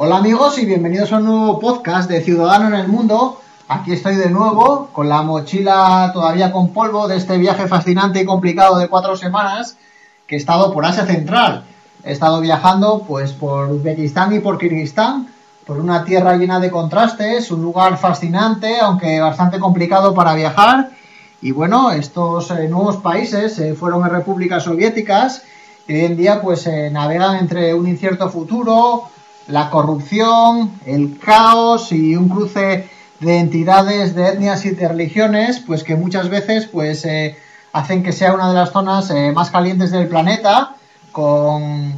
Hola amigos y bienvenidos a un nuevo podcast de Ciudadano en el Mundo. Aquí estoy de nuevo con la mochila todavía con polvo de este viaje fascinante y complicado de cuatro semanas que he estado por Asia Central. He estado viajando pues por Uzbekistán y por Kirguistán, por una tierra llena de contrastes, un lugar fascinante, aunque bastante complicado para viajar. Y bueno, estos eh, nuevos países eh, fueron repúblicas soviéticas y hoy en día pues navegan entre un incierto futuro, la corrupción, el caos y un cruce de entidades, de etnias y de religiones, pues que muchas veces pues eh, hacen que sea una de las zonas eh, más calientes del planeta con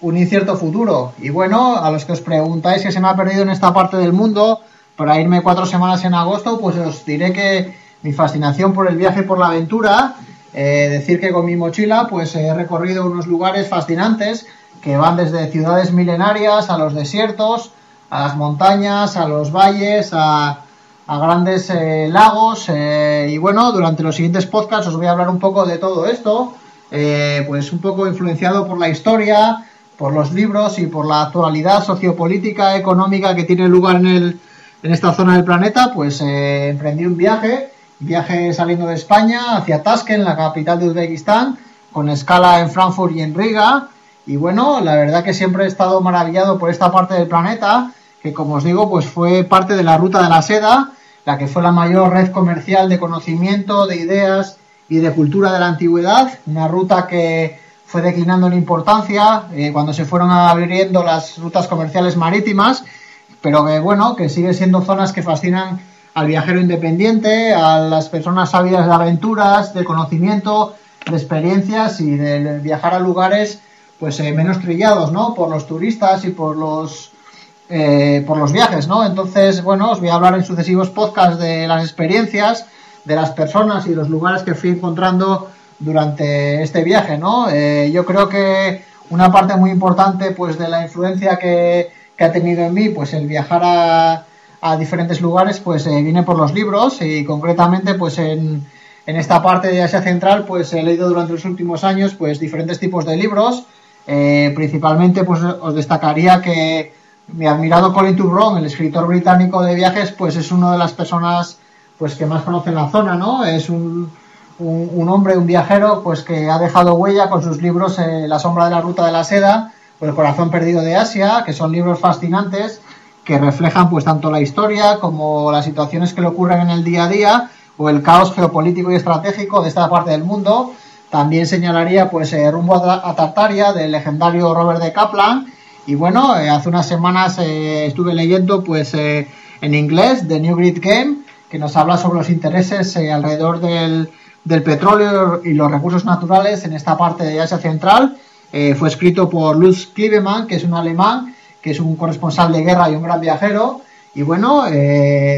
un incierto futuro. Y bueno, a los que os preguntáis qué se me ha perdido en esta parte del mundo para irme cuatro semanas en agosto, pues os diré que mi fascinación por el viaje por la aventura, eh, decir que con mi mochila pues he recorrido unos lugares fascinantes que van desde ciudades milenarias a los desiertos, a las montañas, a los valles, a, grandes eh, lagos. Eh, y bueno, durante los siguientes podcasts os voy a hablar un poco de todo esto, eh, pues un poco influenciado por la historia, por los libros y por la actualidad sociopolítica, económica que tiene lugar en, el, en esta zona del planeta, pues emprendí un viaje, viaje saliendo de España hacia Tashkent, la capital de Uzbekistán, con escala en Frankfurt y en Riga. Y bueno, la verdad que siempre he estado maravillado por esta parte del planeta, que como os digo, pues fue parte de la ruta de la seda, la que fue la mayor red comercial de conocimiento, de ideas y de cultura de la antigüedad, una ruta que fue declinando en importancia eh, cuando se fueron abriendo las rutas comerciales marítimas, pero que bueno, que sigue siendo zonas que fascinan al viajero independiente, a las personas ávidas de aventuras, de conocimiento, de experiencias y de viajar a lugares pues eh, menos trillados, ¿no? Por los turistas y por los eh, por los viajes, ¿no? Entonces, bueno, os voy a hablar en sucesivos podcasts de las experiencias, de las personas y los lugares que fui encontrando durante este viaje, ¿no? Eh, yo creo que una parte muy importante, pues, de la influencia que, ha tenido en mí, pues, el viajar a, a diferentes lugares, pues, eh, viene por los libros y concretamente, pues, en, en esta parte de Asia Central, pues, he leído durante los últimos años, pues, diferentes tipos de libros, eh, principalmente, pues os destacaría que mi admirado Colin Tubron, el escritor británico de viajes, pues es una de las personas pues que más conocen la zona, ¿no? Es un, un, hombre, un viajero, pues que ha dejado huella con sus libros eh, La sombra de la ruta de la seda o El corazón perdido de Asia, que son libros fascinantes que reflejan pues tanto la historia como las situaciones que le ocurren en el día a día o el caos geopolítico y estratégico de esta parte del mundo también señalaría pues eh, Rumbo a Tartaria del legendario Robert de Kaplan. Y bueno, eh, hace unas semanas eh, estuve leyendo pues eh, en inglés The New Grid Game, que nos habla sobre los intereses alrededor del, del, petróleo y los recursos naturales en esta parte de Asia Central. Fue escrito por Lutz Klivemann, que es un alemán, que es un corresponsal de guerra y un gran viajero. Y bueno,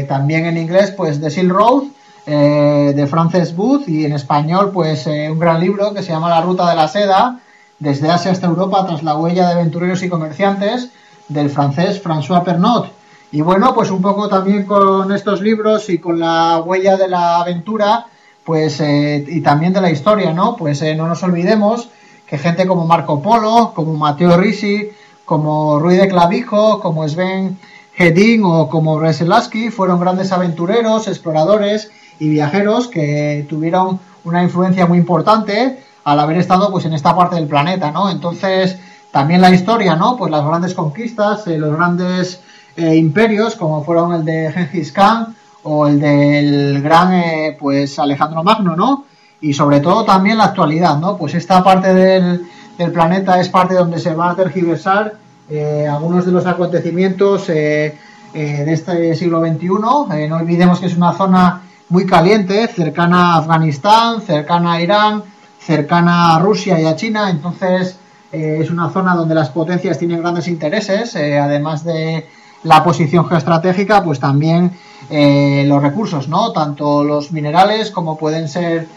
también en inglés pues The Silk Road, eh, de Frances Booth y en español pues eh, un gran libro que se llama La Ruta de la Seda, desde Asia hasta Europa tras la huella de aventureros y comerciantes del francés François Pernot. Y bueno, pues un poco también con estos libros y con la huella de la aventura, pues eh, y también de la historia, ¿no? Pues no nos olvidemos que gente como Marco Polo, como Mateo Risi, como Ruy de Clavijo, como Sven Hedin o como Breselaski fueron grandes aventureros, exploradores y viajeros que tuvieron una influencia muy importante al haber estado pues en esta parte del planeta, ¿no? Entonces, también la historia, ¿no? Pues las grandes conquistas, eh, los grandes eh, imperios, como fueron el de Gengis Khan o el del gran, eh, pues, Alejandro Magno, ¿no? Y sobre todo también la actualidad, ¿no? Pues esta parte del, del planeta es parte donde se va a tergiversar eh, algunos de los acontecimientos de este siglo XXI. no olvidemos que es una zona muy caliente, cercana a Afganistán, cercana a Irán, cercana a Rusia y a China, entonces eh, es una zona donde las potencias tienen grandes intereses, eh, además de la posición geoestratégica, pues también eh, los recursos, ¿no? Tanto los minerales como pueden ser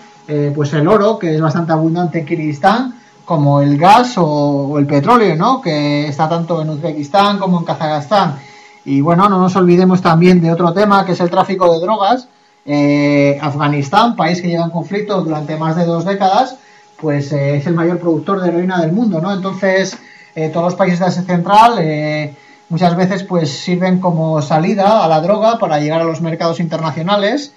pues el oro, que es bastante abundante en Kirguistán, como el gas o, o, el petróleo, ¿no? Que está tanto en Uzbekistán como en Kazajstán. Y bueno, no nos olvidemos también de otro tema, que es el tráfico de drogas, eh, Afganistán, país que lleva en conflicto durante más de dos décadas, pues eh, es el mayor productor de heroína del mundo, ¿no? Entonces, eh, todos los países de Asia Central, muchas veces pues sirven como salida a la droga para llegar a los mercados internacionales.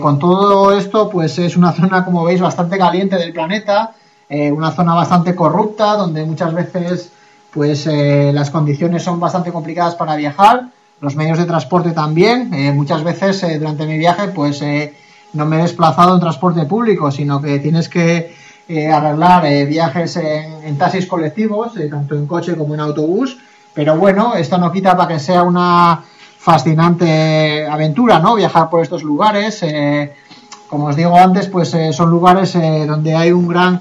Con todo esto, pues es una zona, como veis, bastante caliente del planeta, una zona bastante corrupta, donde muchas veces pues las condiciones son bastante complicadas para viajar, los medios de transporte también. muchas veces durante mi viaje, pues no me he desplazado en transporte público, sino que tienes que arreglar viajes en, taxis colectivos, tanto en coche como en autobús pero bueno, esto no quita para que sea una fascinante aventura, ¿no? Viajar por estos lugares. Eh, como os digo antes, pues eh, son lugares eh, donde hay un gran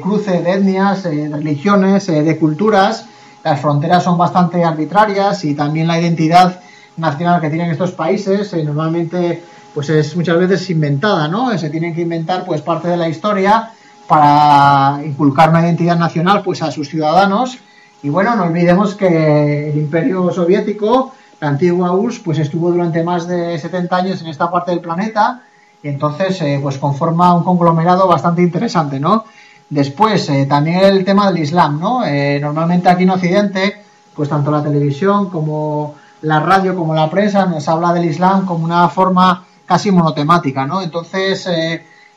cruce de etnias, de religiones, de culturas. Las fronteras son bastante arbitrarias y también la identidad nacional que tienen estos países normalmente pues es muchas veces inventada, ¿no? Se tienen que inventar pues parte de la historia para inculcar una identidad nacional pues a sus ciudadanos y bueno, no olvidemos que el Imperio Soviético, la antigua URSS, pues estuvo durante más de 70 años en esta parte del planeta y entonces eh, pues conforma un conglomerado bastante interesante, ¿no? Después, eh, también el tema del Islam, ¿no? Eh, normalmente aquí en Occidente, pues tanto la televisión como la radio como la prensa nos habla del Islam como una forma casi monotemática, ¿no? Entonces,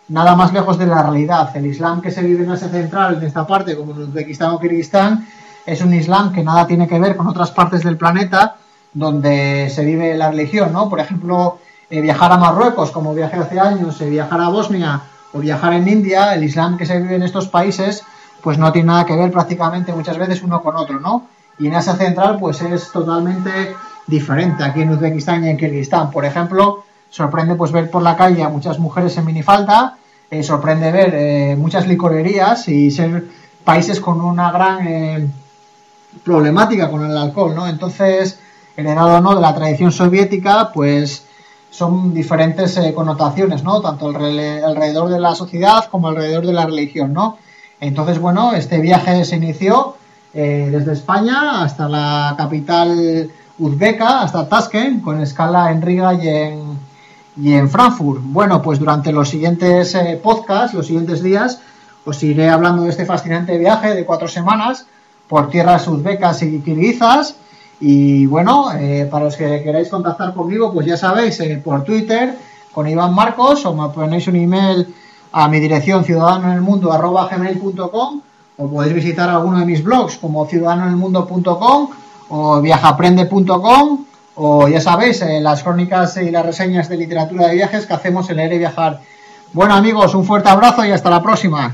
nada más lejos de la realidad. El Islam que se vive en Asia Central, en esta parte, como en Uzbekistán o Kirguistán, es un Islam que nada tiene que ver con otras partes del planeta donde se vive la religión, ¿no? Por ejemplo, eh, viajar a Marruecos, como viajé hace años, eh, viajar a Bosnia o viajar en India, el Islam que se vive en estos países, pues no tiene nada que ver prácticamente muchas veces uno con otro, ¿no? Y en Asia Central, pues es totalmente diferente aquí en Uzbekistán y en Kirguistán. Por ejemplo, sorprende pues ver por la calle a muchas mujeres en minifalda, eh, sorprende ver muchas licorerías y ser países con una gran problemática con el alcohol, ¿no? Entonces, heredado no de la tradición soviética, pues son diferentes eh, connotaciones, ¿no? Tanto alrededor de la sociedad como alrededor de la religión, ¿no? Entonces, bueno, este viaje se inició eh, desde España hasta la capital uzbeca, hasta Tashkent, con escala en Riga y en, y en Frankfurt. Bueno, pues durante los siguientes eh, podcasts, los siguientes días, os iré hablando de este fascinante viaje de cuatro semanas por tierras uzbecas y kirguizas. Y bueno, eh, para los que queráis contactar conmigo, pues ya sabéis, eh, por Twitter, con Iván Marcos, o me ponéis un email a mi dirección ciudadanoenelmundo.com o podéis visitar alguno de mis blogs como ciudadanoenelmundo.com o viajaprende.com o ya sabéis, eh, las crónicas y las reseñas de literatura de viajes que hacemos en Leer y Viajar. Bueno amigos, un fuerte abrazo y hasta la próxima.